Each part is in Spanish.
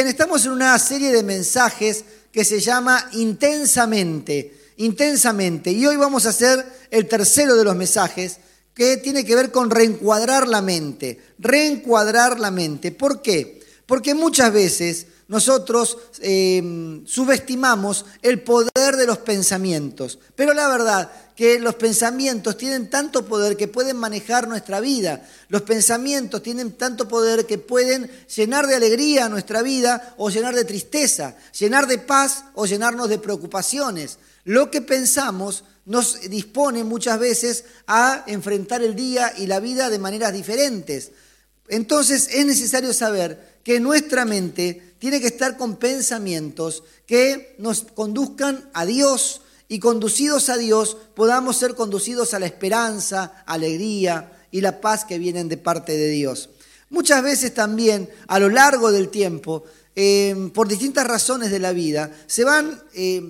Bien, estamos en una serie de mensajes que se llama Intensamente, intensamente. Y hoy vamos a hacer el tercero de los mensajes que tiene que ver con reencuadrar la mente, reencuadrar la mente. ¿Por qué? Porque muchas veces nosotros eh, subestimamos el poder de los pensamientos. Pero la verdad que los pensamientos tienen tanto poder que pueden manejar nuestra vida. Los pensamientos tienen tanto poder que pueden llenar de alegría nuestra vida o llenar de tristeza, llenar de paz o llenarnos de preocupaciones. Lo que pensamos nos dispone muchas veces a enfrentar el día y la vida de maneras diferentes. Entonces es necesario saber que nuestra mente tiene que estar con pensamientos que nos conduzcan a Dios y conducidos a Dios podamos ser conducidos a la esperanza, alegría y la paz que vienen de parte de Dios. Muchas veces también a lo largo del tiempo, eh, por distintas razones de la vida, se van eh,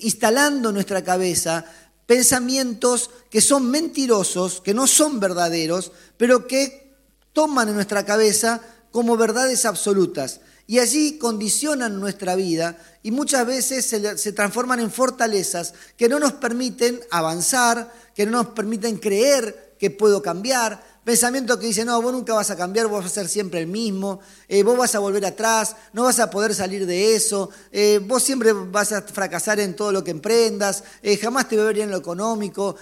instalando en nuestra cabeza pensamientos que son mentirosos, que no son verdaderos, pero que toman en nuestra cabeza como verdades absolutas y allí condicionan nuestra vida y muchas veces se, transforman en fortalezas que no nos permiten avanzar, que no nos permiten creer que puedo cambiar. Pensamientos que dicen, no, vos nunca vas a cambiar, vos vas a ser siempre el mismo, eh, vos vas a volver atrás, no vas a poder salir de eso, eh, vos siempre vas a fracasar en todo lo que emprendas, eh, jamás te va a ver bien en lo económico.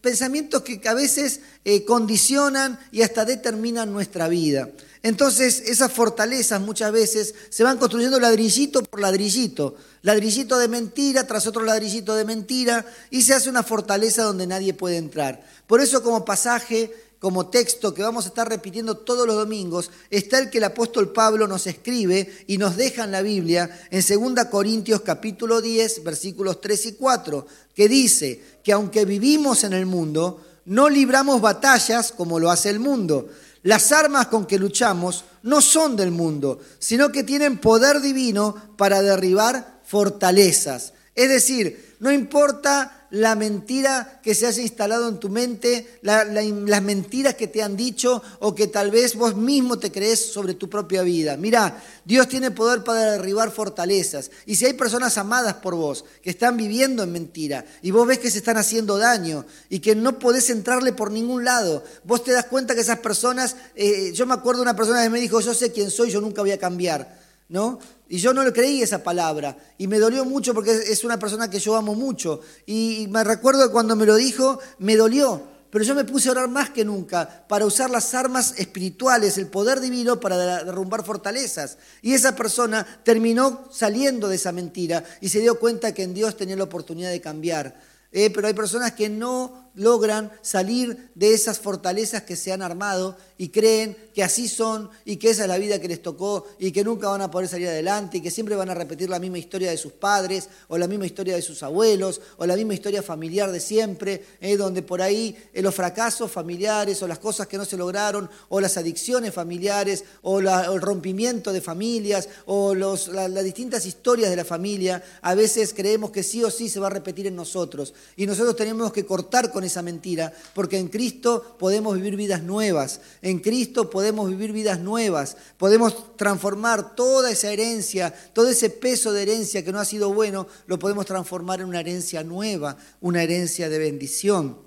pensamientos que a veces condicionan y hasta determinan nuestra vida. Entonces esas fortalezas muchas veces se van construyendo ladrillito por ladrillito, ladrillito de mentira tras otro ladrillito de mentira y se hace una fortaleza donde nadie puede entrar. Por eso como pasaje, como texto que vamos a estar repitiendo todos los domingos, está el que el apóstol Pablo nos escribe y nos deja en la Biblia en 2 Corintios capítulo 10 versículos 3 y 4, que dice que aunque vivimos en el mundo, no libramos batallas como lo hace el mundo las armas con que luchamos no son del mundo, sino que tienen poder divino para derribar fortalezas. Es decir, no importa la mentira que se haya instalado en tu mente, las mentiras que te han dicho o que tal vez vos mismo te crees sobre tu propia vida. Mira, Dios tiene poder para derribar fortalezas. Y si hay personas amadas por vos que están viviendo en mentira y vos ves que se están haciendo daño y que no podés entrarle por ningún lado, vos te das cuenta que esas personas, eh, yo me acuerdo de una persona que me dijo, yo sé quién soy, yo nunca voy a cambiar. ¿No? Y yo no le creí esa palabra. Y me dolió mucho porque es una persona que yo amo mucho. Y me recuerdo cuando me lo dijo, me dolió. Pero yo me puse a orar más que nunca para usar las armas espirituales, el poder divino para derrumbar fortalezas. Y esa persona terminó saliendo de esa mentira y se dio cuenta que en Dios tenía la oportunidad de cambiar. Eh, pero hay personas que no logran salir de esas fortalezas que se han armado y creen que así son y que esa es la vida que les tocó y que nunca van a poder salir adelante y que siempre van a repetir la misma historia de sus padres o la misma historia de sus abuelos o la misma historia familiar de siempre, eh, donde por ahí eh, los fracasos familiares o las cosas que no se lograron o las adicciones familiares o, el rompimiento de familias o las distintas historias de la familia, a veces creemos que sí o sí se va a repetir en nosotros. Y nosotros tenemos que cortar con esa mentira, porque en Cristo podemos vivir vidas nuevas, en Cristo podemos vivir vidas nuevas, podemos transformar toda esa herencia, todo ese peso de herencia que no ha sido bueno, lo podemos transformar en una herencia nueva, una herencia de bendición.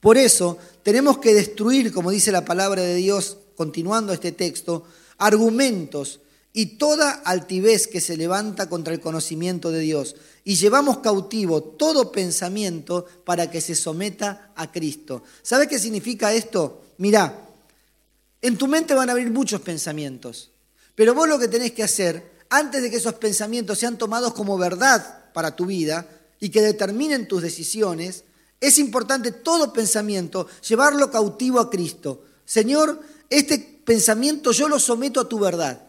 Por eso tenemos que destruir, como dice la palabra de Dios, continuando este texto, argumentos y toda altivez que se levanta contra el conocimiento de Dios. Y llevamos cautivo todo pensamiento para que se someta a Cristo. ¿Sabes qué significa esto? Mirá, en tu mente van a abrir muchos pensamientos, pero vos lo que tenés que hacer, antes de que esos pensamientos sean tomados como verdad para tu vida y que determinen tus decisiones, es importante todo pensamiento llevarlo cautivo a Cristo. Señor, este pensamiento yo lo someto a tu verdad.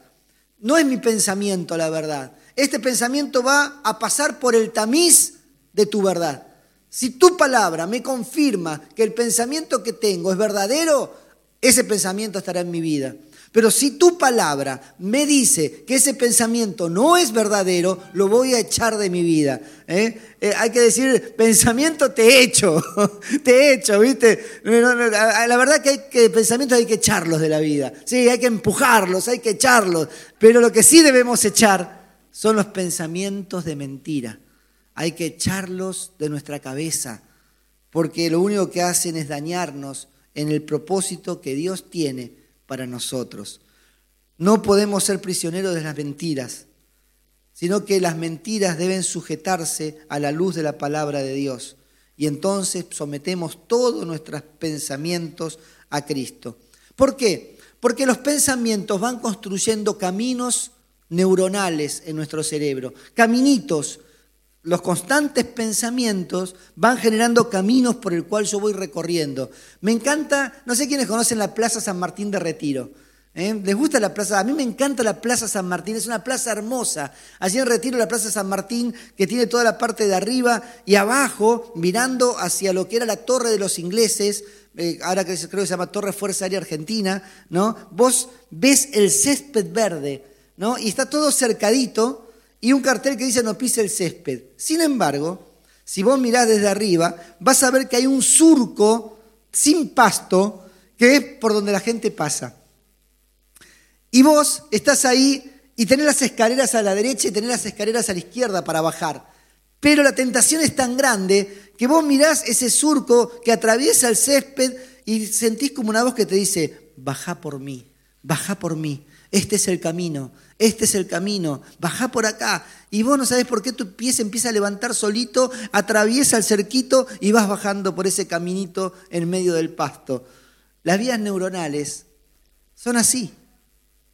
No es mi pensamiento la verdad. Este pensamiento va a pasar por el tamiz de tu verdad. Si tu palabra me confirma que el pensamiento que tengo es verdadero, ese pensamiento estará en mi vida. Pero si tu palabra me dice que ese pensamiento no es verdadero, lo voy a echar de mi vida. ¿eh? Eh, hay que decir, pensamiento te he hecho, te he hecho, ¿viste? la verdad que hay que pensamientos hay que echarlos de la vida. Sí, hay que empujarlos, hay que echarlos. Pero lo que sí debemos echar son los pensamientos de mentira. Hay que echarlos de nuestra cabeza, porque lo único que hacen es dañarnos en el propósito que Dios tiene para nosotros. No podemos ser prisioneros de las mentiras, sino que las mentiras deben sujetarse a la luz de la palabra de Dios. Y entonces sometemos todos nuestros pensamientos a Cristo. ¿Por qué? Porque los pensamientos van construyendo caminos neuronales en nuestro cerebro, caminitos. Los constantes pensamientos van generando caminos por el cual yo voy recorriendo. Me encanta, no sé quiénes conocen la Plaza San Martín de Retiro. ¿Eh? ¿Les gusta la plaza? A mí me encanta la Plaza San Martín, es una plaza hermosa. Allí en Retiro la Plaza San Martín, que tiene toda la parte de arriba y abajo, mirando hacia lo que era la Torre de los Ingleses, eh, ahora creo que se llama Torre Fuerza Aérea Argentina, ¿no? Vos ves el césped verde, ¿no? Y está todo cercadito y un cartel que dice no pise el césped. Sin embargo, si vos mirás desde arriba, vas a ver que hay un surco sin pasto que es por donde la gente pasa. Y vos estás ahí y tenés las escaleras a la derecha y tenés las escaleras a la izquierda para bajar. Pero la tentación es tan grande que vos mirás ese surco que atraviesa el césped y sentís como una voz que te dice, baja por mí, baja por mí, este es el camino, este es el camino, baja por acá. Y vos no sabés por qué tu pie se empieza a levantar solito, atraviesa el cerquito y vas bajando por ese caminito en medio del pasto. Las vías neuronales son así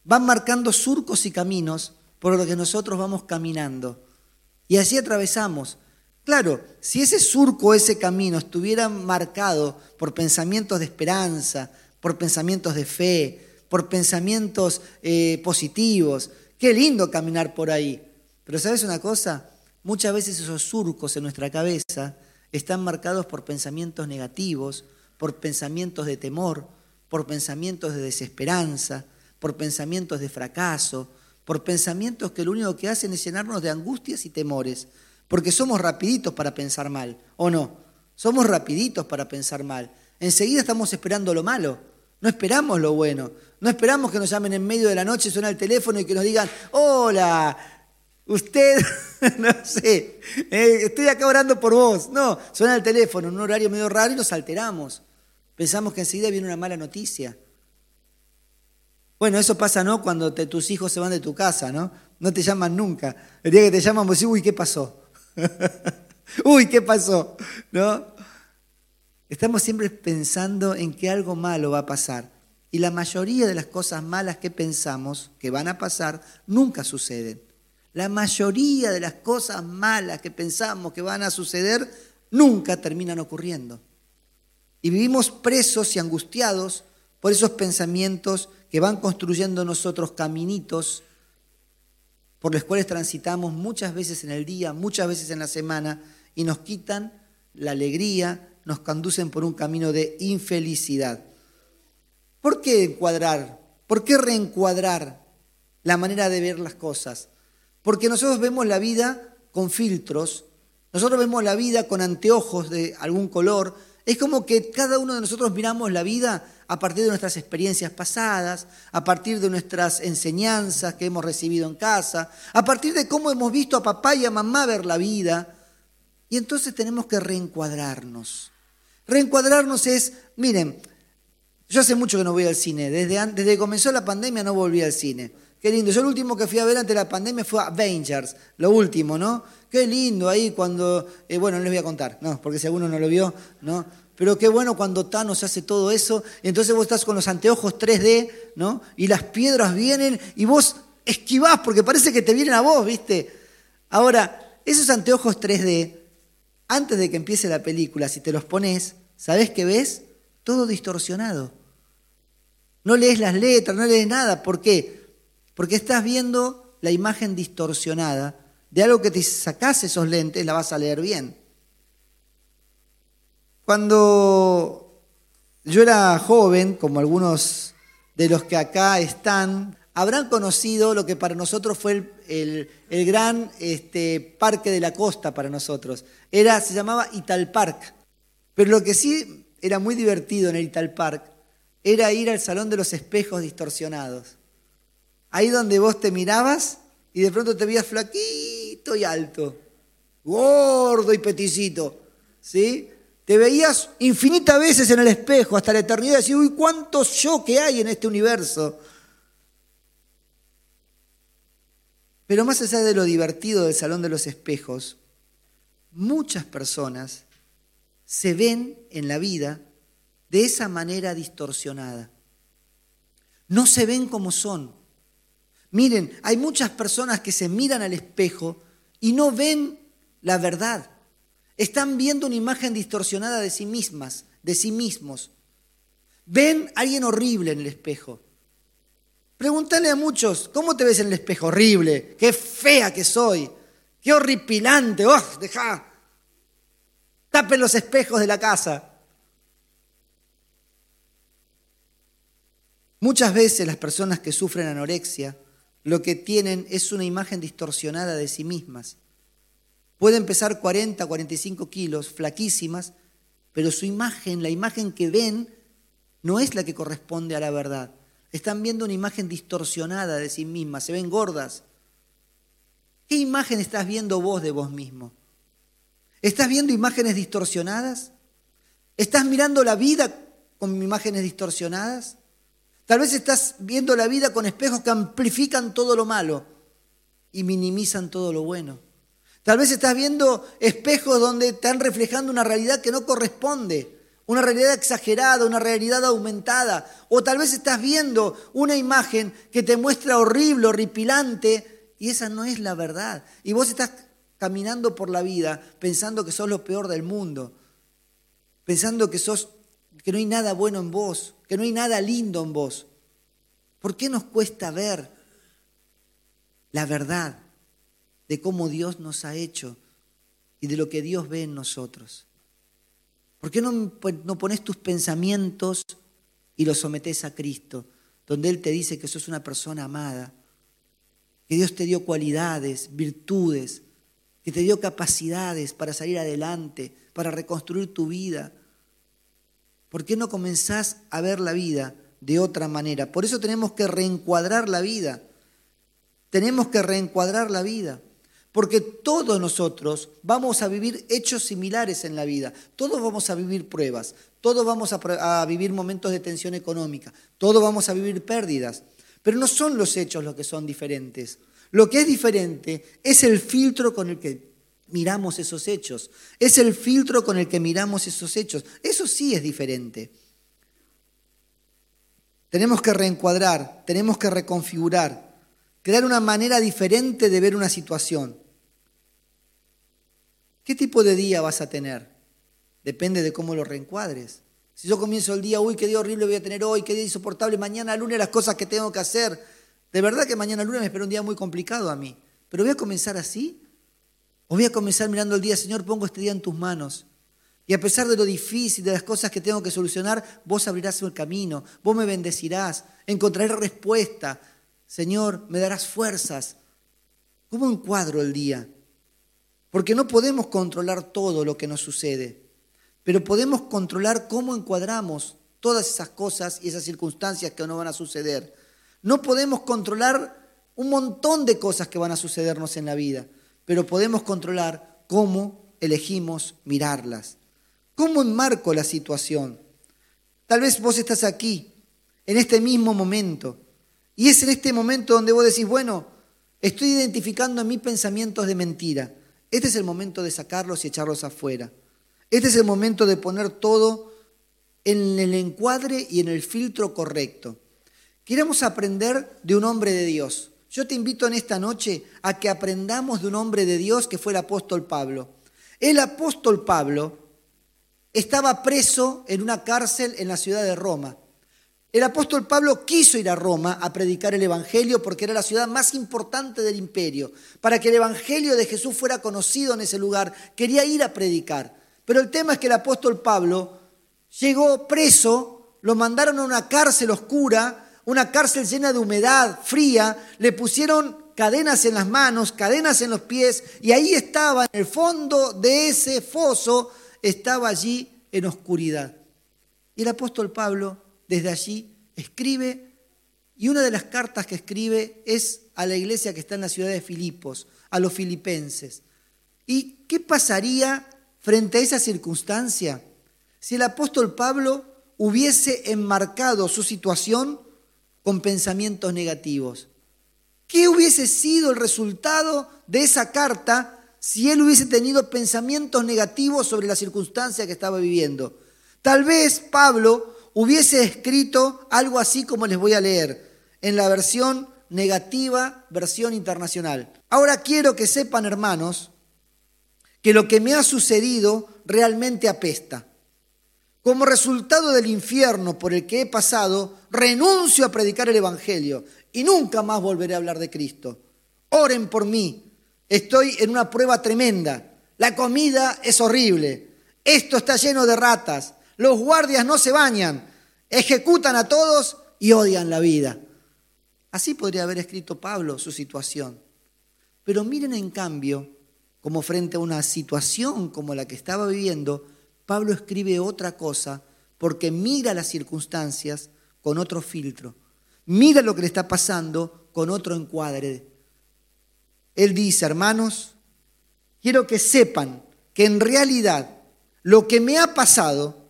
van marcando surcos y caminos por los que nosotros vamos caminando. Y así atravesamos. Claro, si ese surco, ese camino estuviera marcado por pensamientos de esperanza, por pensamientos de fe, por pensamientos eh, positivos, qué lindo caminar por ahí. Pero ¿sabes una cosa? Muchas veces esos surcos en nuestra cabeza están marcados por pensamientos negativos, por pensamientos de temor, por pensamientos de desesperanza, por pensamientos de fracaso, por pensamientos que lo único que hacen es llenarnos de angustias y temores, porque somos rapiditos para pensar mal, ¿o no? Somos rapiditos para pensar mal. Enseguida estamos esperando lo malo, no esperamos lo bueno, no esperamos que nos llamen en medio de la noche, suena el teléfono y que nos digan, hola, usted, no sé, eh, estoy acá orando por vos. No, suena el teléfono en un horario medio raro y nos alteramos. Pensamos que enseguida viene una mala noticia. Bueno, eso pasa, ¿no? Cuando tus hijos se van de tu casa, ¿no? No te llaman nunca. El día que te llaman, vos decís, uy, ¿qué pasó? uy, ¿qué pasó? ¿No? Estamos siempre pensando en que algo malo va a pasar. Y la mayoría de las cosas malas que pensamos que van a pasar nunca suceden. La mayoría de las cosas malas que pensamos que van a suceder nunca terminan ocurriendo. Y vivimos presos y angustiados por esos pensamientos que van construyendo nosotros caminitos por los cuales transitamos muchas veces en el día, muchas veces en la semana, y nos quitan la alegría, nos conducen por un camino de infelicidad. ¿Por qué encuadrar? ¿Por qué reencuadrar la manera de ver las cosas? Porque nosotros vemos la vida con filtros, nosotros vemos la vida con anteojos de algún color, es como que cada uno de nosotros miramos la vida a partir de nuestras experiencias pasadas, a partir de nuestras enseñanzas que hemos recibido en casa, a partir de cómo hemos visto a papá y a mamá ver la vida. Y entonces tenemos que reencuadrarnos. Reencuadrarnos es, miren, yo hace mucho que no voy al cine, desde, desde que comenzó la pandemia no volví al cine. Qué lindo. Yo el último que fui a ver antes de la pandemia fue Avengers, lo último, ¿no? Qué lindo ahí cuando, eh, bueno, no les voy a contar, ¿no? Porque si alguno no lo vio, ¿no? Pero qué bueno cuando Thanos hace todo eso, entonces vos estás con los anteojos 3D, ¿no? Y las piedras vienen y vos esquivás porque parece que te vienen a vos, ¿viste? Ahora, esos anteojos 3D, antes de que empiece la película, si te los pones, ¿sabés qué ves? Todo distorsionado. No lees las letras, no lees nada. ¿Por qué? Porque estás viendo la imagen distorsionada de algo que te sacás esos lentes, la vas a leer bien. Cuando yo era joven, como algunos de los que acá están habrán conocido lo que para nosotros fue el, gran este, parque de la costa para nosotros. Era, se llamaba Ital Park. Pero lo que sí era muy divertido en el Ital Park era ir al salón de los espejos distorsionados. Ahí donde vos te mirabas y de pronto te veías flaquito y alto, gordo y peticito, ¿sí? Te veías infinitas veces en el espejo hasta la eternidad y decías, uy, cuántos yo que hay en este universo. Pero más allá de lo divertido del Salón de los Espejos, muchas personas se ven en la vida de esa manera distorsionada. No se ven como son. Miren, hay muchas personas que se miran al espejo y no ven la verdad. Están viendo una imagen distorsionada de sí mismas, de sí mismos. Ven a alguien horrible en el espejo. Pregúntale a muchos, ¿cómo te ves en el espejo? Horrible, qué fea que soy, qué horripilante, ¡oh, deja! Tapen los espejos de la casa. Muchas veces las personas que sufren anorexia lo que tienen es una imagen distorsionada de sí mismas. Pueden pesar 40, 45 kilos, flaquísimas, pero su imagen, la imagen que ven, no es la que corresponde a la verdad. Están viendo una imagen distorsionada de sí mismas, se ven gordas. ¿Qué imagen estás viendo vos de vos mismo? ¿Estás viendo imágenes distorsionadas? ¿Estás mirando la vida con imágenes distorsionadas? Tal vez estás viendo la vida con espejos que amplifican todo lo malo y minimizan todo lo bueno. Tal vez estás viendo espejos donde están reflejando una realidad que no corresponde, una realidad exagerada, una realidad aumentada. O tal vez estás viendo una imagen que te muestra horrible, horripilante, y esa no es la verdad. Y vos estás caminando por la vida pensando que sos lo peor del mundo, pensando que sos que no hay nada bueno en vos, que no hay nada lindo en vos. ¿Por qué nos cuesta ver la verdad? de cómo Dios nos ha hecho y de lo que Dios ve en nosotros. ¿Por qué no, pues, no pones tus pensamientos y los sometes a Cristo, donde Él te dice que sos una persona amada, que Dios te dio cualidades, virtudes, que te dio capacidades para salir adelante, para reconstruir tu vida? ¿Por qué no comenzás a ver la vida de otra manera? Por eso tenemos que reencuadrar la vida. Tenemos que reencuadrar la vida. Porque todos nosotros vamos a vivir hechos similares en la vida, todos vamos a vivir pruebas, todos vamos a, vivir momentos de tensión económica, todos vamos a vivir pérdidas, pero no son los hechos los que son diferentes. Lo que es diferente es el filtro con el que miramos esos hechos, es el filtro con el que miramos esos hechos. Eso sí es diferente. Tenemos que reencuadrar, tenemos que reconfigurar, crear una manera diferente de ver una situación. ¿Qué tipo de día vas a tener? Depende de cómo lo reencuadres. Si yo comienzo el día, uy, qué día horrible voy a tener hoy, qué día insoportable, mañana lunes las cosas que tengo que hacer. De verdad que mañana lunes me espera un día muy complicado a mí. Pero voy a comenzar así. O voy a comenzar mirando el día, Señor, pongo este día en tus manos. Y a pesar de lo difícil, de las cosas que tengo que solucionar, vos abrirás el camino, vos me bendecirás, encontraré respuesta. Señor, me darás fuerzas. ¿Cómo encuadro el día? Porque no podemos controlar todo lo que nos sucede, pero podemos controlar cómo encuadramos todas esas cosas y esas circunstancias que nos van a suceder. No podemos controlar un montón de cosas que van a sucedernos en la vida, pero podemos controlar cómo elegimos mirarlas. ¿Cómo enmarco la situación? Tal vez vos estás aquí, en este mismo momento, y es en este momento donde vos decís, bueno, estoy identificando en mí pensamientos de mentira. Este es el momento de sacarlos y echarlos afuera. Este es el momento de poner todo en el encuadre y en el filtro correcto. Queremos aprender de un hombre de Dios. Yo te invito en esta noche a que aprendamos de un hombre de Dios que fue el apóstol Pablo. El apóstol Pablo estaba preso en una cárcel en la ciudad de Roma. El apóstol Pablo quiso ir a Roma a predicar el Evangelio porque era la ciudad más importante del imperio. Para que el Evangelio de Jesús fuera conocido en ese lugar, quería ir a predicar. Pero el tema es que el apóstol Pablo llegó preso, lo mandaron a una cárcel oscura, una cárcel llena de humedad, fría, le pusieron cadenas en las manos, cadenas en los pies, y ahí estaba, en el fondo de ese foso, estaba allí en oscuridad. Y el apóstol Pablo, desde allí, escribe, y una de las cartas que escribe es a la iglesia que está en la ciudad de Filipos, a los filipenses. ¿Y qué pasaría frente a esa circunstancia si el apóstol Pablo hubiese enmarcado su situación con pensamientos negativos? ¿Qué hubiese sido el resultado de esa carta si él hubiese tenido pensamientos negativos sobre la circunstancia que estaba viviendo? Tal vez Pablo hubiese escrito algo así como les voy a leer en la versión negativa, versión internacional. Ahora quiero que sepan, hermanos, que lo que me ha sucedido realmente apesta. Como resultado del infierno por el que he pasado, renuncio a predicar el Evangelio y nunca más volveré a hablar de Cristo. Oren por mí. Estoy en una prueba tremenda. La comida es horrible. Esto está lleno de ratas. Los guardias no se bañan. Ejecutan a todos y odian la vida. Así podría haber escrito Pablo su situación. Pero miren en cambio, como frente a una situación como la que estaba viviendo, Pablo escribe otra cosa porque mira las circunstancias con otro filtro mira lo que le está pasando con otro encuadre. Él dice, hermanos, quiero que sepan que en realidad lo que me ha pasado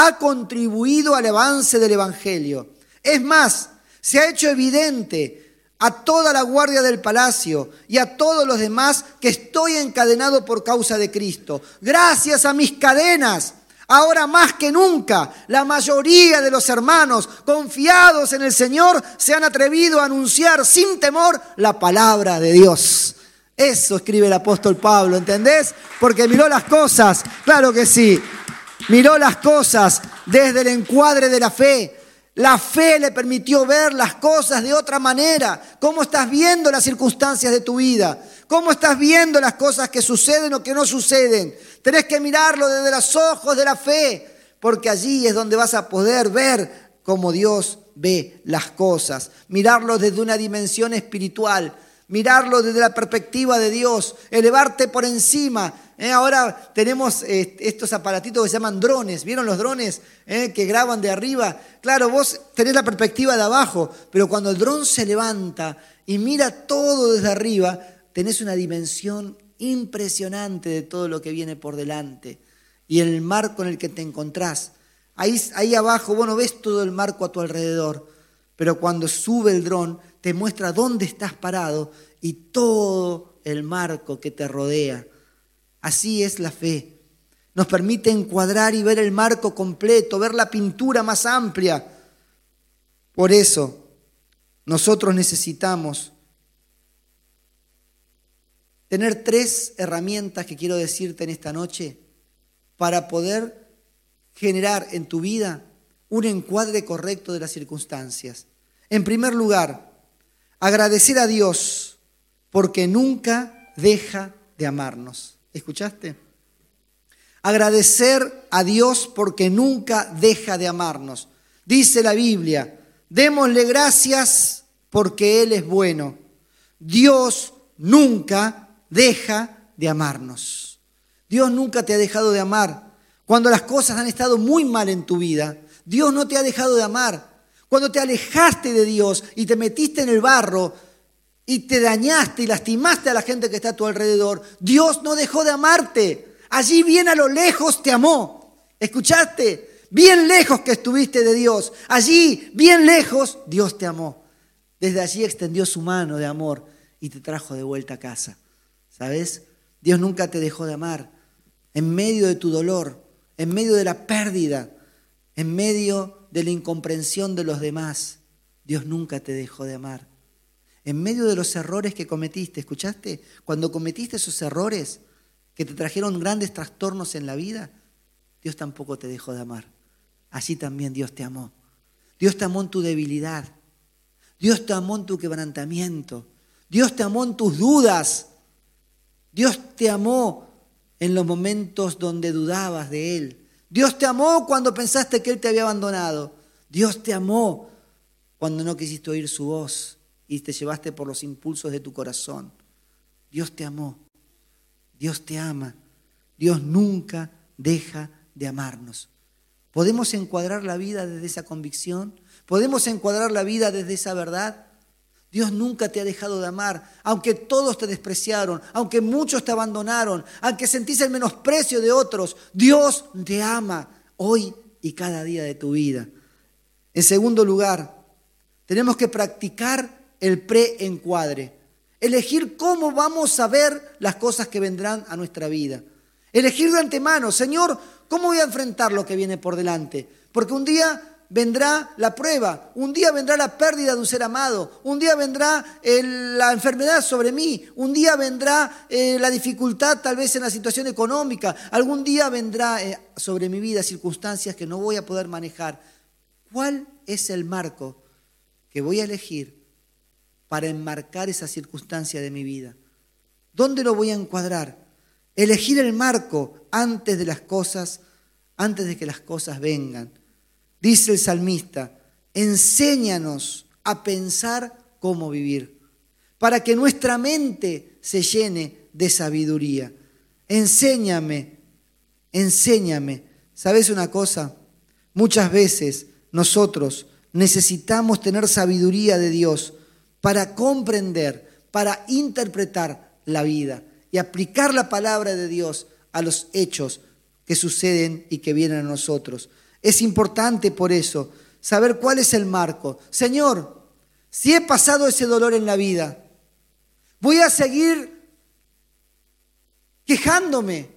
ha contribuido al avance del Evangelio. Es más, se ha hecho evidente a toda la guardia del palacio y a todos los demás que estoy encadenado por causa de Cristo. Gracias a mis cadenas Ahora más que nunca, la mayoría de los hermanos confiados en el Señor se han atrevido a anunciar sin temor la palabra de Dios. Eso escribe el apóstol Pablo, ¿entendés? Porque miró las cosas, claro que sí, miró las cosas desde el encuadre de la fe. La fe le permitió ver las cosas de otra manera. ¿Cómo estás viendo las circunstancias de tu vida? ¿Cómo estás viendo las cosas que suceden o que no suceden? Tenés que mirarlo desde los ojos de la fe, porque allí es donde vas a poder ver cómo Dios ve las cosas. Mirarlo desde una dimensión espiritual, mirarlo desde la perspectiva de Dios, elevarte por encima. ¿Eh? ahora tenemos eh, estos aparatitos que se llaman drones. ¿Vieron los drones eh, que graban de arriba? Claro, vos tenés la perspectiva de abajo, pero cuando el dron se levanta y mira todo desde arriba, tenés una dimensión impresionante de todo lo que viene por delante y el marco en el que te encontrás. Ahí, ahí abajo, bueno, ves todo el marco a tu alrededor, pero cuando sube el dron te muestra dónde estás parado y todo el marco que te rodea. Así es la fe. Nos permite encuadrar y ver el marco completo, ver la pintura más amplia. Por eso, nosotros necesitamos tener tres herramientas que quiero decirte en esta noche para poder generar en tu vida un encuadre correcto de las circunstancias. En primer lugar, agradecer a Dios porque nunca deja de amarnos. ¿Escuchaste? Agradecer a Dios porque nunca deja de amarnos. Dice la Biblia, démosle gracias porque Él es bueno. Dios nunca deja de amarnos. Dios nunca te ha dejado de amar. Cuando las cosas han estado muy mal en tu vida, Dios no te ha dejado de amar. Cuando te alejaste de Dios y te metiste en el barro y te dañaste y lastimaste a la gente que está a tu alrededor, Dios no dejó de amarte. Allí bien a lo lejos te amó. ¿Escuchaste? Bien lejos que estuviste de Dios. Allí, bien lejos, Dios te amó. Desde allí extendió su mano de amor y te trajo de vuelta a casa. ¿Sabes? Dios nunca te dejó de amar. En medio de tu dolor, en medio de la pérdida, en medio de la incomprensión de los demás, Dios nunca te dejó de amar. En medio de los errores que cometiste, ¿escuchaste? Cuando cometiste esos errores que te trajeron grandes trastornos en la vida, Dios tampoco te dejó de amar. Así también Dios te amó. Dios te amó en tu debilidad. Dios te amó en tu quebrantamiento. Dios te amó en tus dudas. Dios te amó en los momentos donde dudabas de Él. Dios te amó cuando pensaste que Él te había abandonado. Dios te amó cuando no quisiste oír su voz y te llevaste por los impulsos de tu corazón. Dios te amó, Dios te ama, Dios nunca deja de amarnos. ¿Podemos encuadrar la vida desde esa convicción? ¿Podemos encuadrar la vida desde esa verdad? Dios nunca te ha dejado de amar, aunque todos te despreciaron, aunque muchos te abandonaron, aunque sentís el menosprecio de otros, Dios te ama hoy y cada día de tu vida. En segundo lugar, tenemos que practicar el preencuadre, elegir cómo vamos a ver las cosas que vendrán a nuestra vida. Elegir de antemano, Señor, ¿cómo voy a enfrentar lo que viene por delante? Porque un día vendrá la prueba, un día vendrá la pérdida de un ser amado, un día vendrá eh, la enfermedad sobre mí, un día vendrá eh, la dificultad tal vez en la situación económica, algún día vendrá eh, sobre mi vida circunstancias que no voy a poder manejar. ¿Cuál es el marco que voy a elegir para enmarcar esa circunstancia de mi vida? ¿Dónde lo voy a encuadrar? Elegir el marco antes de las cosas, antes de que las cosas vengan. Dice el salmista, enséñanos a pensar cómo vivir, para que nuestra mente se llene de sabiduría. Enséñame, enséñame. ¿Sabes una cosa? Muchas veces nosotros necesitamos tener sabiduría de Dios para comprender, para interpretar la vida y aplicar la palabra de Dios a los hechos que suceden y que vienen a nosotros. Es importante por eso saber cuál es el marco. Señor, si he pasado ese dolor en la vida, voy a seguir quejándome.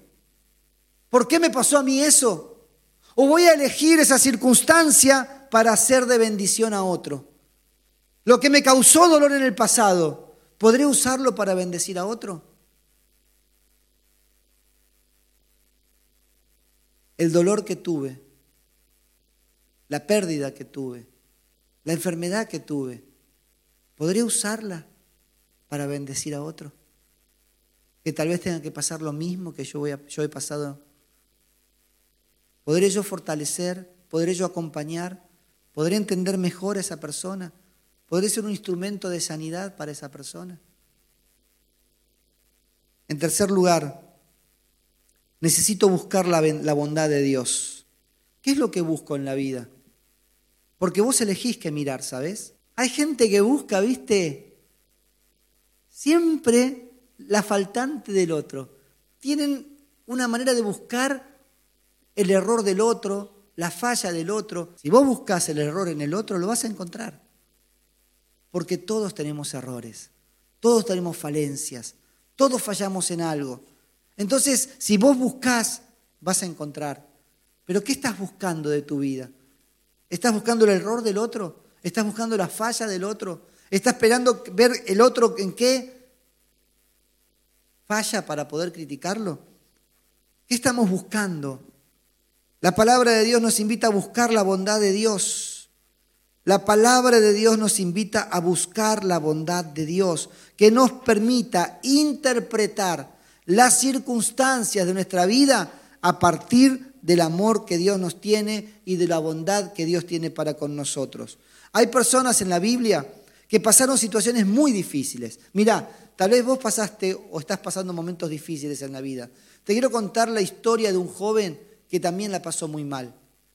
¿Por qué me pasó a mí eso? ¿O voy a elegir esa circunstancia para hacer de bendición a otro? Lo que me causó dolor en el pasado, ¿podré usarlo para bendecir a otro? El dolor que tuve la pérdida que tuve, la enfermedad que tuve, ¿podría usarla para bendecir a otro? Que tal vez tenga que pasar lo mismo que yo, voy yo he pasado. ¿Podré yo fortalecer? ¿Podré yo acompañar? ¿Podré entender mejor a esa persona? ¿Podré ser un instrumento de sanidad para esa persona? En tercer lugar, necesito buscar la, bondad de Dios. ¿Qué es lo que busco en la vida? Porque vos elegís que mirar, ¿sabes? Hay gente que busca, viste, siempre la faltante del otro. Tienen una manera de buscar el error del otro, la falla del otro. Si vos buscas el error en el otro, lo vas a encontrar. Porque todos tenemos errores, todos tenemos falencias, todos fallamos en algo. Entonces, si vos buscas, vas a encontrar. Pero ¿qué estás buscando de tu vida? ¿Estás buscando el error del otro? ¿Estás buscando la falla del otro? ¿Estás esperando ver el otro en qué falla para poder criticarlo? ¿Qué estamos buscando? La palabra de Dios nos invita a buscar la bondad de Dios. La palabra de Dios nos invita a buscar la bondad de Dios, que nos permita interpretar las circunstancias de nuestra vida a partir del amor que Dios nos tiene y de la bondad que Dios tiene para con nosotros. Hay personas en la Biblia que pasaron situaciones muy difíciles. Mirá, tal vez vos pasaste o estás pasando momentos difíciles en la vida. Te quiero contar la historia de un joven que también la pasó muy mal.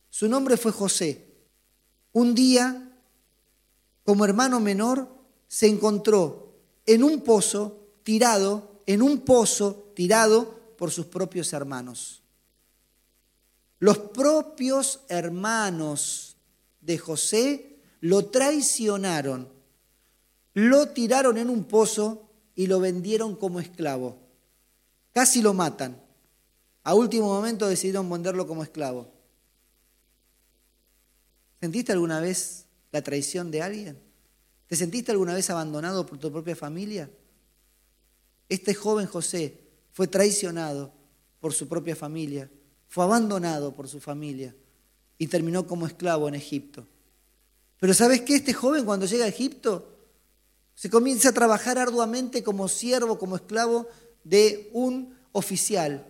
Su nombre fue José. Un día, como hermano menor, se encontró en un pozo tirado, en un pozo tirado por sus propios hermanos. Los propios hermanos de José lo traicionaron, lo tiraron en un pozo y lo vendieron como esclavo. Casi lo matan. A último momento decidieron venderlo como esclavo. ¿Sentiste alguna vez la traición de alguien? ¿Te sentiste alguna vez abandonado por tu propia familia? Este joven José fue traicionado por su propia familia fue abandonado por su familia y terminó como esclavo en Egipto. Pero ¿sabes qué? Este joven cuando llega a Egipto se comienza a trabajar arduamente como siervo, como esclavo de un oficial.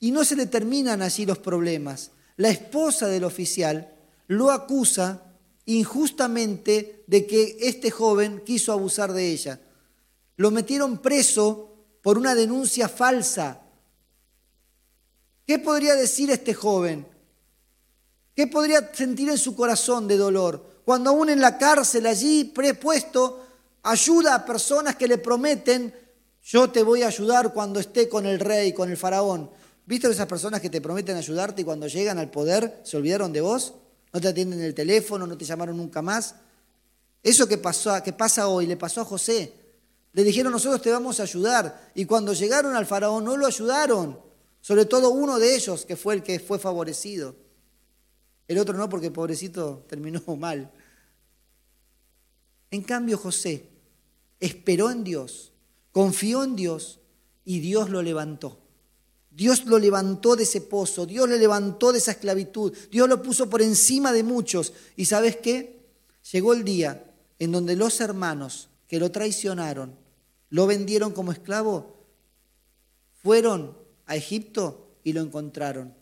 Y no se le terminan allí los problemas. La esposa del oficial lo acusa injustamente de que este joven quiso abusar de ella. Lo metieron preso por una denuncia falsa. ¿Qué podría decir este joven? ¿Qué podría sentir en su corazón de dolor? Cuando aún en la cárcel allí prepuesto ayuda a personas que le prometen, yo te voy a ayudar cuando esté con el rey, con el faraón. ¿Viste esas personas que te prometen ayudarte y cuando llegan al poder se olvidaron de vos? No te atienden el teléfono, no te llamaron nunca más. Eso que, pasó, que pasa hoy le pasó a José. Le dijeron, nosotros te vamos a ayudar. Y cuando llegaron al faraón no lo ayudaron. Sobre todo uno de ellos, que fue el que fue favorecido. El otro no, porque pobrecito terminó mal. En cambio, José esperó en Dios, confió en Dios y Dios lo levantó. Dios lo levantó de ese pozo, Dios le levantó de esa esclavitud, Dios lo puso por encima de muchos. ¿Y sabes qué? Llegó el día en donde los hermanos que lo traicionaron, lo vendieron como esclavo, fueron a Egipto y lo encontraron.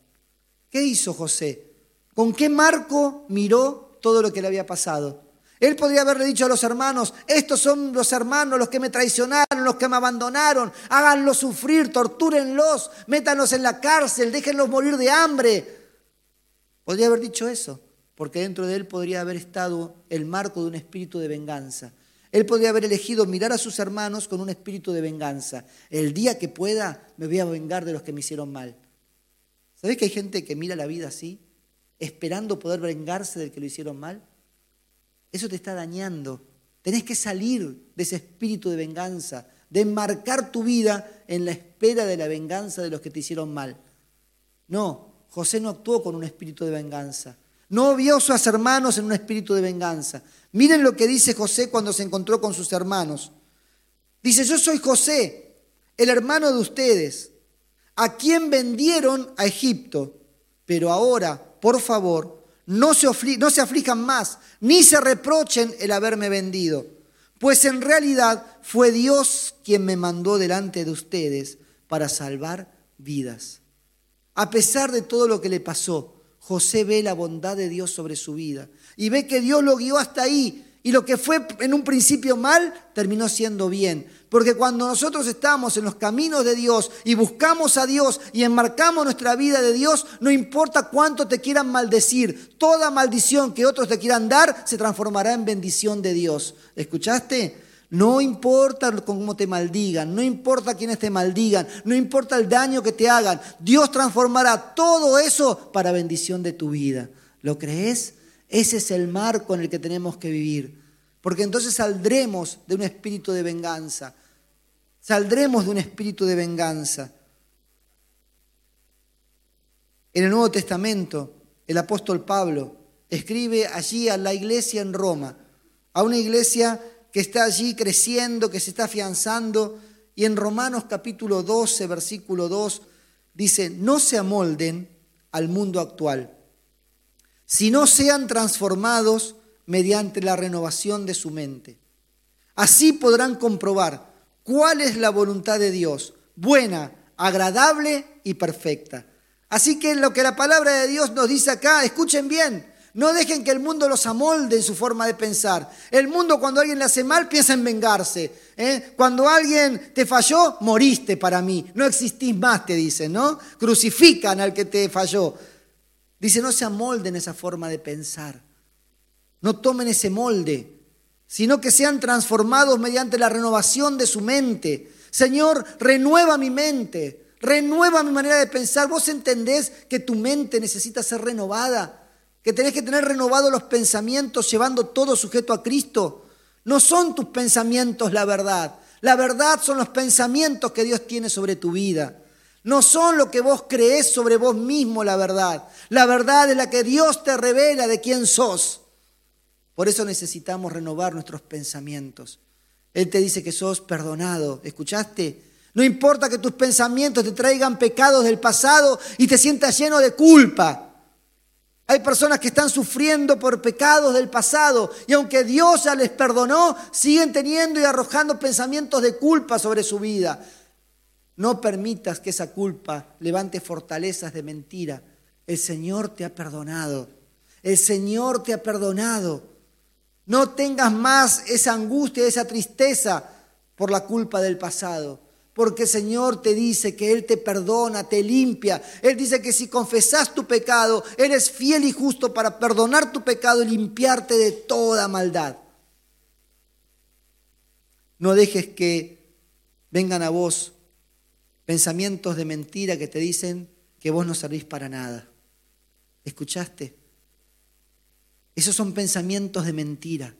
¿Qué hizo José? ¿Con qué marco miró todo lo que le había pasado? Él podría haberle dicho a los hermanos, estos son los hermanos los que me traicionaron, los que me abandonaron, háganlos sufrir, tortúrenlos, métanlos en la cárcel, déjenlos morir de hambre. Podría haber dicho eso, porque dentro de él podría haber estado el marco de un espíritu de venganza. Él podría haber elegido mirar a sus hermanos con un espíritu de venganza. El día que pueda me voy a vengar de los que me hicieron mal. ¿Sabés que hay gente que mira la vida así, esperando poder vengarse del que lo hicieron mal? Eso te está dañando. Tenés que salir de ese espíritu de venganza, de enmarcar tu vida en la espera de la venganza de los que te hicieron mal. No, José no actuó con un espíritu de venganza. No vio a sus hermanos en un espíritu de venganza. Miren lo que dice José cuando se encontró con sus hermanos. Dice, yo soy José, el hermano de ustedes, a quien vendieron a Egipto. Pero ahora, por favor, no se, no se aflijan más, ni se reprochen el haberme vendido, pues en realidad fue Dios quien me mandó delante de ustedes para salvar vidas. A pesar de todo lo que le pasó, José ve la bondad de Dios sobre su vida y ve que Dios lo guió hasta ahí y lo que fue en un principio mal terminó siendo bien. Porque cuando nosotros estamos en los caminos de Dios y buscamos a Dios y enmarcamos nuestra vida de Dios, no importa cuánto te quieran maldecir, toda maldición que otros te quieran dar se transformará en bendición de Dios. ¿Escuchaste? No importa cómo te maldigan, no importa quiénes te maldigan, no importa el daño que te hagan, Dios transformará todo eso para bendición de tu vida. ¿Lo crees? Ese es el marco en el que tenemos que vivir. Porque entonces saldremos de un espíritu de venganza. Saldremos de un espíritu de venganza. En el Nuevo Testamento, el apóstol Pablo escribe allí a la iglesia en Roma, a una iglesia que está allí creciendo, que se está afianzando, y en Romanos capítulo 12, versículo 2, dice, no se amolden al mundo actual si no sean transformados mediante la renovación de su mente. Así podrán comprobar cuál es la voluntad de Dios, buena, agradable y perfecta. Así que lo que la palabra de Dios nos dice acá, escuchen bien, no dejen que el mundo los amolde en su forma de pensar. El mundo cuando alguien le hace mal piensa en vengarse. ¿eh? Cuando alguien te falló, moriste para mí. No existís más, te dicen, ¿no? Crucifican al que te falló. Dice, no se amolden esa forma de pensar. No tomen ese molde, sino que sean transformados mediante la renovación de su mente. Señor, renueva mi mente, renueva mi manera de pensar. Vos entendés que tu mente necesita ser renovada, que tenés que tener renovados los pensamientos llevando todo sujeto a Cristo. No son tus pensamientos la verdad. La verdad son los pensamientos que Dios tiene sobre tu vida. No son lo que vos creés sobre vos mismo la verdad. La verdad es la que Dios te revela de quién sos. Por eso necesitamos renovar nuestros pensamientos. Él te dice que sos perdonado. ¿Escuchaste? No importa que tus pensamientos te traigan pecados del pasado y te sientas lleno de culpa. Hay personas que están sufriendo por pecados del pasado y aunque Dios ya les perdonó, siguen teniendo y arrojando pensamientos de culpa sobre su vida. No permitas que esa culpa levante fortalezas de mentira. El Señor te ha perdonado. El Señor te ha perdonado. No tengas más esa angustia, esa tristeza por la culpa del pasado. Porque el Señor te dice que Él te perdona, te limpia. Él dice que si confesas tu pecado, eres fiel y justo para perdonar tu pecado y limpiarte de toda maldad. No dejes que vengan a vos pensamientos de mentira que te dicen que vos no servís para nada. ¿Escuchaste? Esos son pensamientos de mentira.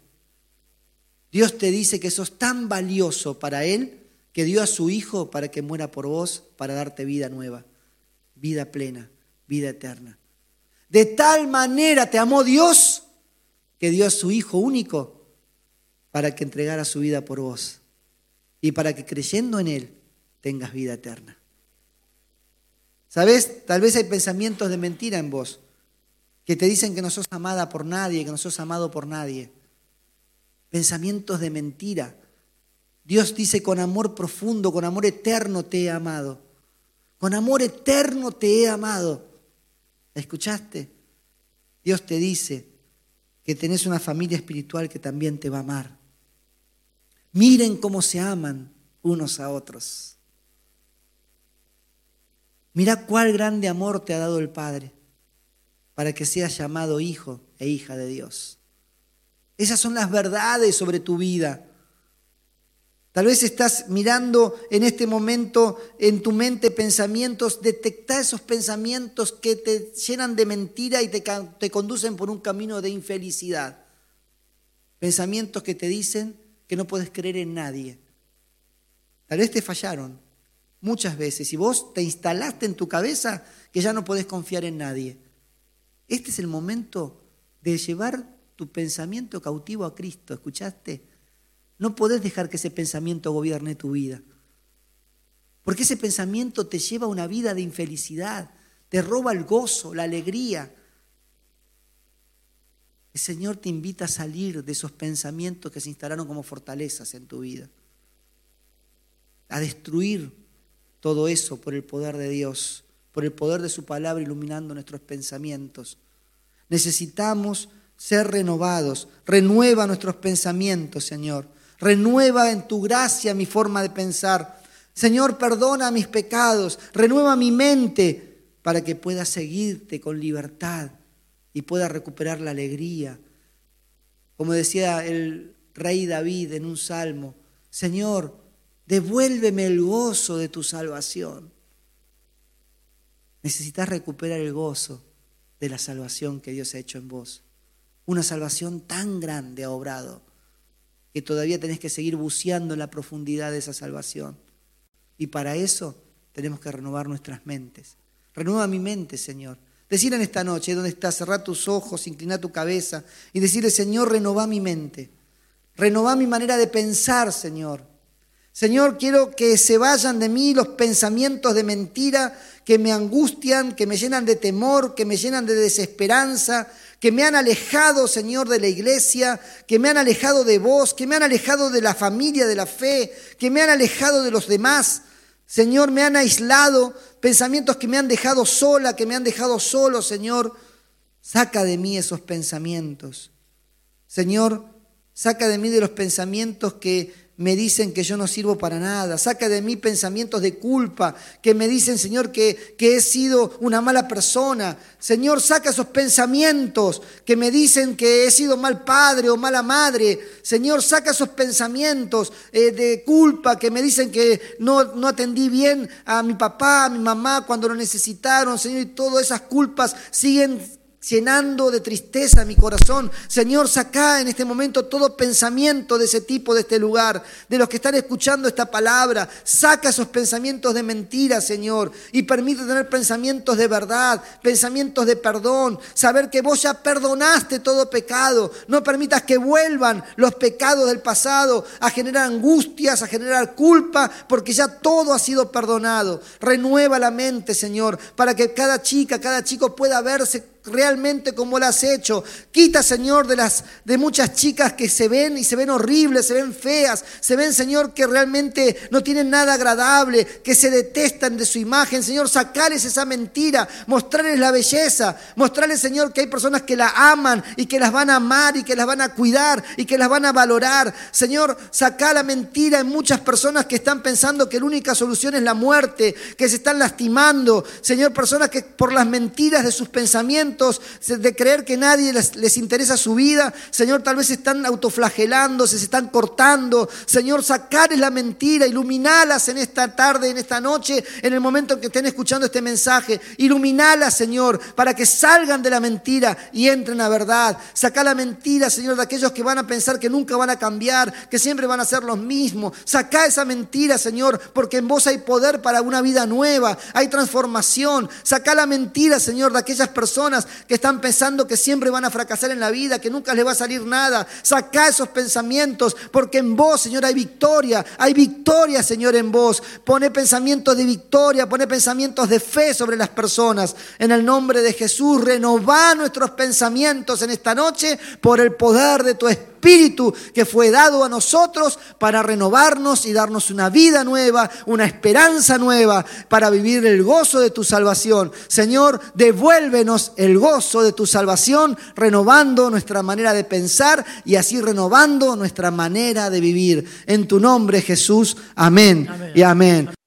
Dios te dice que sos tan valioso para Él que dio a su Hijo para que muera por vos, para darte vida nueva, vida plena, vida eterna. De tal manera te amó Dios que dio a su Hijo único para que entregara su vida por vos y para que creyendo en Él tengas vida eterna. ¿Sabes? Tal vez hay pensamientos de mentira en vos que te dicen que no sos amada por nadie, que no sos amado por nadie. Pensamientos de mentira. Dios dice, con amor profundo, con amor eterno te he amado. Con amor eterno te he amado. ¿Escuchaste? Dios te dice que tenés una familia espiritual que también te va a amar. Miren cómo se aman unos a otros. Mira cuál grande amor te ha dado el Padre para que seas llamado hijo e hija de Dios. Esas son las verdades sobre tu vida. Tal vez estás mirando en este momento en tu mente pensamientos, detecta esos pensamientos que te llenan de mentira y te, te, conducen por un camino de infelicidad. Pensamientos que te dicen que no puedes creer en nadie. Tal vez te fallaron muchas veces y vos te instalaste en tu cabeza que ya no podés confiar en nadie. Este es el momento de llevar tu pensamiento cautivo a Cristo, ¿escuchaste? No podés dejar que ese pensamiento gobierne tu vida. Porque ese pensamiento te lleva a una vida de infelicidad, te roba el gozo, la alegría. El Señor te invita a salir de esos pensamientos que se instalaron como fortalezas en tu vida, a destruir todo eso por el poder de Dios por el poder de su palabra iluminando nuestros pensamientos. Necesitamos ser renovados. Renueva nuestros pensamientos, Señor. Renueva en tu gracia mi forma de pensar. Señor, perdona mis pecados. Renueva mi mente para que pueda seguirte con libertad y pueda recuperar la alegría. Como decía el rey David en un salmo, Señor, devuélveme el gozo de tu salvación. Necesitas recuperar el gozo de la salvación que Dios ha hecho en vos. Una salvación tan grande ha obrado que todavía tenés que seguir buceando en la profundidad de esa salvación. Y para eso tenemos que renovar nuestras mentes. Renueva mi mente, Señor. Decir en esta noche, donde estás, cerrar tus ojos, inclinar tu cabeza y decirle, Señor, renova mi mente. Renova mi manera de pensar, Señor. Señor, quiero que se vayan de mí los pensamientos de mentira que me angustian, que me llenan de temor, que me llenan de desesperanza, que me han alejado, Señor, de la iglesia, que me han alejado de vos, que me han alejado de la familia, de la fe, que me han alejado de los demás. Señor, me han aislado, pensamientos que me han dejado sola, que me han dejado solo, Señor. Saca de mí esos pensamientos. Señor, saca de mí de los pensamientos que me dicen que yo no sirvo para nada. Saca de mí pensamientos de culpa que me dicen, Señor, que, que, he sido una mala persona. Señor, saca esos pensamientos que me dicen que he sido mal padre o mala madre. Señor, saca esos pensamientos eh, de culpa que me dicen que no, no atendí bien a mi papá, a mi mamá cuando lo necesitaron. Señor, y todas esas culpas siguen llenando de tristeza mi corazón. Señor, saca en este momento todo pensamiento de ese tipo, de este lugar, de los que están escuchando esta palabra. Saca esos pensamientos de mentira, Señor, y permite tener pensamientos de verdad, pensamientos de perdón, saber que vos ya perdonaste todo pecado. No permitas que vuelvan los pecados del pasado a generar angustias, a generar culpa, porque ya todo ha sido perdonado. Renueva la mente, Señor, para que cada chica, cada chico pueda verse realmente como lo has hecho. Quita, Señor, de las de muchas chicas que se ven y se ven horribles, se ven feas, se ven, Señor, que realmente no tienen nada agradable, que se detestan de su imagen. Señor, sacales esa mentira, mostrarles la belleza, mostrarles, Señor, que hay personas que la aman y que las van a amar y que las van a cuidar y que las van a valorar. Señor, saca la mentira en muchas personas que están pensando que la única solución es la muerte, que se están lastimando. Señor, personas que por las mentiras de sus pensamientos, de creer que nadie les, interesa su vida, Señor, tal vez se están autoflagelándose, se están cortando. Señor, sacarles la mentira, iluminalas en esta tarde, en esta noche, en el momento en que estén escuchando este mensaje. Iluminalas, Señor, para que salgan de la mentira y entren a verdad. Saca la mentira, Señor, de aquellos que van a pensar que nunca van a cambiar, que siempre van a ser los mismos. Saca esa mentira, Señor, porque en vos hay poder para una vida nueva, hay transformación. Saca la mentira, Señor, de aquellas que están pensando que siempre van a fracasar en la vida, que nunca les va a salir nada. Saca esos pensamientos, porque en vos, Señor, hay victoria. Hay victoria, Señor, en vos. Pone pensamientos de victoria, pone pensamientos de fe sobre las personas. En el nombre de Jesús, renova nuestros pensamientos en esta noche por el poder de tu Espíritu Espíritu que fue dado a nosotros para renovarnos y darnos una vida nueva, una esperanza nueva, para vivir el gozo de tu salvación. Señor, devuélvenos el gozo de tu salvación, renovando nuestra manera de pensar y así renovando nuestra manera de vivir. En tu nombre, Jesús. Amén, amén. y amén.